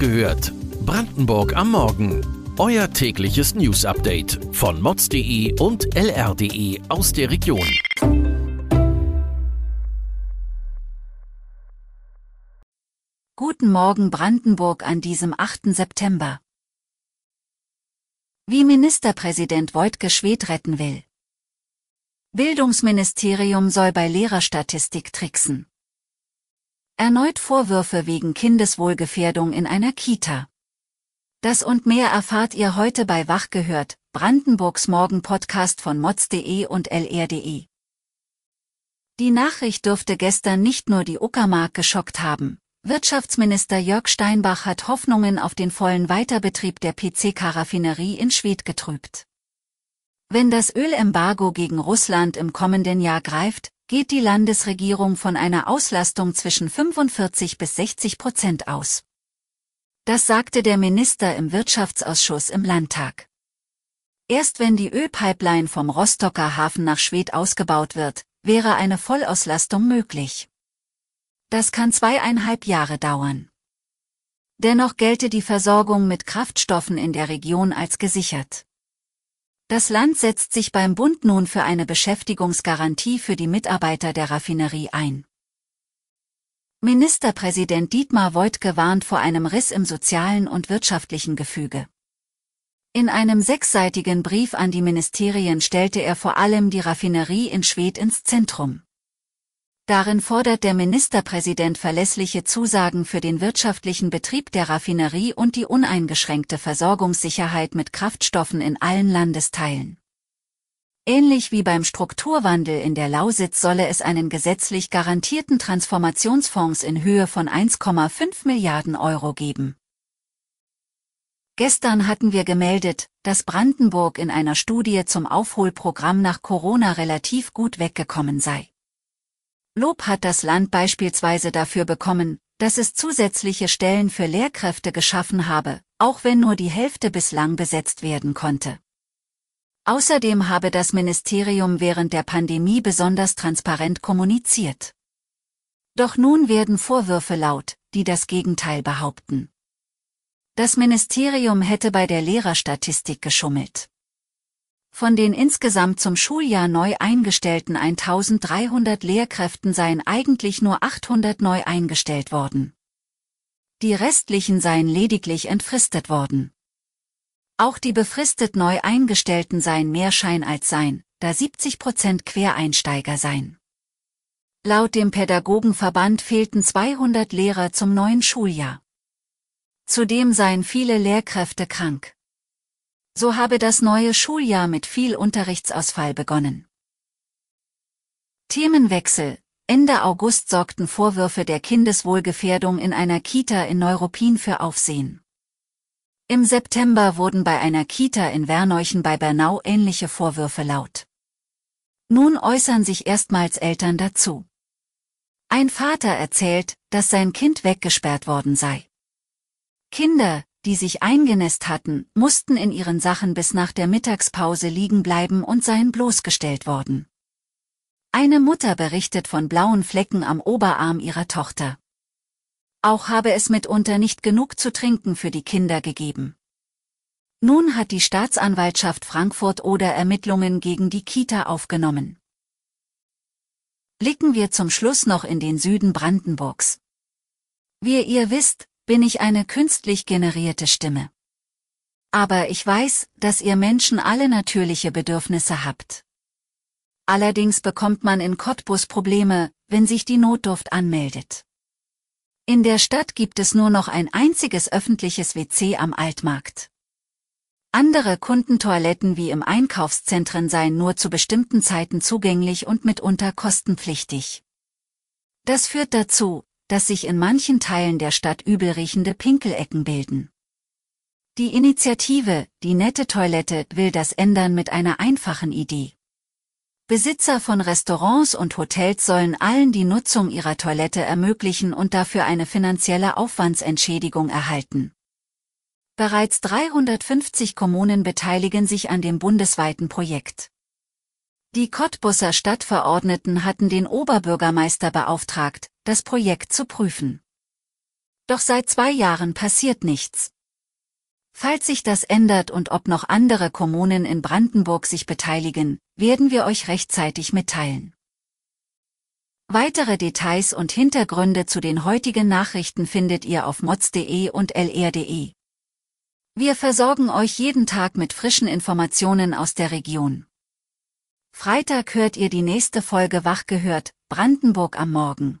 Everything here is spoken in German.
gehört. Brandenburg am Morgen. Euer tägliches News-Update von mods.de und lr.de aus der Region. Guten Morgen Brandenburg an diesem 8. September. Wie Ministerpräsident Wojtke Schwed retten will. Bildungsministerium soll bei Lehrerstatistik tricksen. Erneut Vorwürfe wegen Kindeswohlgefährdung in einer Kita. Das und mehr erfahrt ihr heute bei Wach gehört, Brandenburgs Morgen-Podcast von mods.de und lr.de. Die Nachricht dürfte gestern nicht nur die Uckermark geschockt haben. Wirtschaftsminister Jörg Steinbach hat Hoffnungen auf den vollen Weiterbetrieb der PC-Karaffinerie in Schwedt getrübt. Wenn das Ölembargo gegen Russland im kommenden Jahr greift, geht die Landesregierung von einer Auslastung zwischen 45 bis 60 Prozent aus. Das sagte der Minister im Wirtschaftsausschuss im Landtag. Erst wenn die Ölpipeline vom Rostocker Hafen nach Schwedt ausgebaut wird, wäre eine Vollauslastung möglich. Das kann zweieinhalb Jahre dauern. Dennoch gelte die Versorgung mit Kraftstoffen in der Region als gesichert. Das Land setzt sich beim Bund nun für eine Beschäftigungsgarantie für die Mitarbeiter der Raffinerie ein. Ministerpräsident Dietmar Woidke warnt vor einem Riss im sozialen und wirtschaftlichen Gefüge. In einem sechsseitigen Brief an die Ministerien stellte er vor allem die Raffinerie in Schwedt ins Zentrum. Darin fordert der Ministerpräsident verlässliche Zusagen für den wirtschaftlichen Betrieb der Raffinerie und die uneingeschränkte Versorgungssicherheit mit Kraftstoffen in allen Landesteilen. Ähnlich wie beim Strukturwandel in der Lausitz solle es einen gesetzlich garantierten Transformationsfonds in Höhe von 1,5 Milliarden Euro geben. Gestern hatten wir gemeldet, dass Brandenburg in einer Studie zum Aufholprogramm nach Corona relativ gut weggekommen sei. Lob hat das Land beispielsweise dafür bekommen, dass es zusätzliche Stellen für Lehrkräfte geschaffen habe, auch wenn nur die Hälfte bislang besetzt werden konnte. Außerdem habe das Ministerium während der Pandemie besonders transparent kommuniziert. Doch nun werden Vorwürfe laut, die das Gegenteil behaupten. Das Ministerium hätte bei der Lehrerstatistik geschummelt. Von den insgesamt zum Schuljahr neu eingestellten 1300 Lehrkräften seien eigentlich nur 800 neu eingestellt worden. Die restlichen seien lediglich entfristet worden. Auch die befristet neu eingestellten seien mehr Schein als Sein, da 70 Prozent Quereinsteiger seien. Laut dem Pädagogenverband fehlten 200 Lehrer zum neuen Schuljahr. Zudem seien viele Lehrkräfte krank. So habe das neue Schuljahr mit viel Unterrichtsausfall begonnen. Themenwechsel Ende August sorgten Vorwürfe der Kindeswohlgefährdung in einer Kita in Neuruppin für Aufsehen. Im September wurden bei einer Kita in Werneuchen bei Bernau ähnliche Vorwürfe laut. Nun äußern sich erstmals Eltern dazu. Ein Vater erzählt, dass sein Kind weggesperrt worden sei. Kinder, die sich eingenässt hatten, mussten in ihren Sachen bis nach der Mittagspause liegen bleiben und seien bloßgestellt worden. Eine Mutter berichtet von blauen Flecken am Oberarm ihrer Tochter. Auch habe es mitunter nicht genug zu trinken für die Kinder gegeben. Nun hat die Staatsanwaltschaft Frankfurt oder Ermittlungen gegen die Kita aufgenommen. Blicken wir zum Schluss noch in den Süden Brandenburgs. Wie ihr wisst, bin ich eine künstlich generierte Stimme. Aber ich weiß, dass ihr Menschen alle natürliche Bedürfnisse habt. Allerdings bekommt man in Cottbus Probleme, wenn sich die Notdurft anmeldet. In der Stadt gibt es nur noch ein einziges öffentliches WC am Altmarkt. Andere Kundentoiletten wie im Einkaufszentren seien nur zu bestimmten Zeiten zugänglich und mitunter kostenpflichtig. Das führt dazu, dass sich in manchen Teilen der Stadt übelriechende Pinkelecken bilden. Die Initiative, die nette Toilette, will das ändern mit einer einfachen Idee. Besitzer von Restaurants und Hotels sollen allen die Nutzung ihrer Toilette ermöglichen und dafür eine finanzielle Aufwandsentschädigung erhalten. Bereits 350 Kommunen beteiligen sich an dem bundesweiten Projekt. Die Cottbusser Stadtverordneten hatten den Oberbürgermeister beauftragt, das Projekt zu prüfen. Doch seit zwei Jahren passiert nichts. Falls sich das ändert und ob noch andere Kommunen in Brandenburg sich beteiligen, werden wir euch rechtzeitig mitteilen. Weitere Details und Hintergründe zu den heutigen Nachrichten findet ihr auf mods.de und lr.de. Wir versorgen euch jeden Tag mit frischen Informationen aus der Region. Freitag hört ihr die nächste Folge Wach gehört, Brandenburg am Morgen.